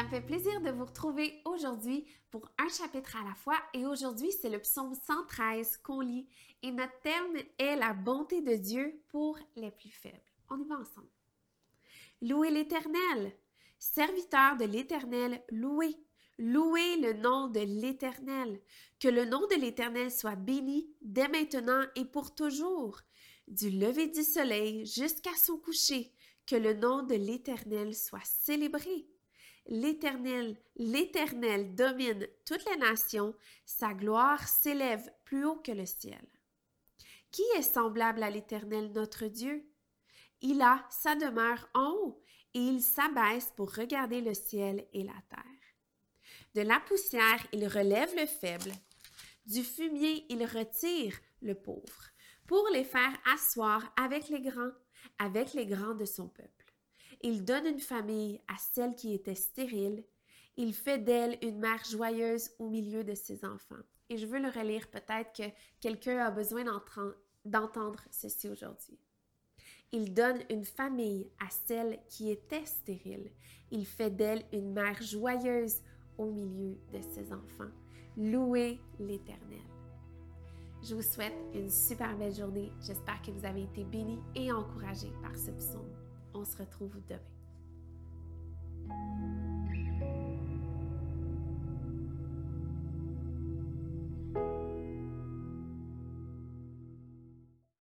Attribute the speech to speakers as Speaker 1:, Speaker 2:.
Speaker 1: fait plaisir de vous retrouver aujourd'hui pour un chapitre à la fois et aujourd'hui c'est le psaume 113 qu'on lit et notre thème est la bonté de Dieu pour les plus faibles. On y va ensemble. Louez l'Éternel, serviteur de l'Éternel, louez, louez le nom de l'Éternel, que le nom de l'Éternel soit béni dès maintenant et pour toujours, du lever du soleil jusqu'à son coucher, que le nom de l'Éternel soit célébré. L'Éternel, l'Éternel domine toutes les nations, sa gloire s'élève plus haut que le ciel. Qui est semblable à l'Éternel notre Dieu? Il a sa demeure en haut et il s'abaisse pour regarder le ciel et la terre. De la poussière, il relève le faible. Du fumier, il retire le pauvre pour les faire asseoir avec les grands, avec les grands de son peuple. Il donne une famille à celle qui était stérile. Il fait d'elle une mère joyeuse au milieu de ses enfants. Et je veux le relire, peut-être que quelqu'un a besoin d'entendre ceci aujourd'hui. Il donne une famille à celle qui était stérile. Il fait d'elle une mère joyeuse au milieu de ses enfants. Louez l'Éternel. Je vous souhaite une super belle journée. J'espère que vous avez été bénis et encouragés par ce psaume. On se retrouve demain.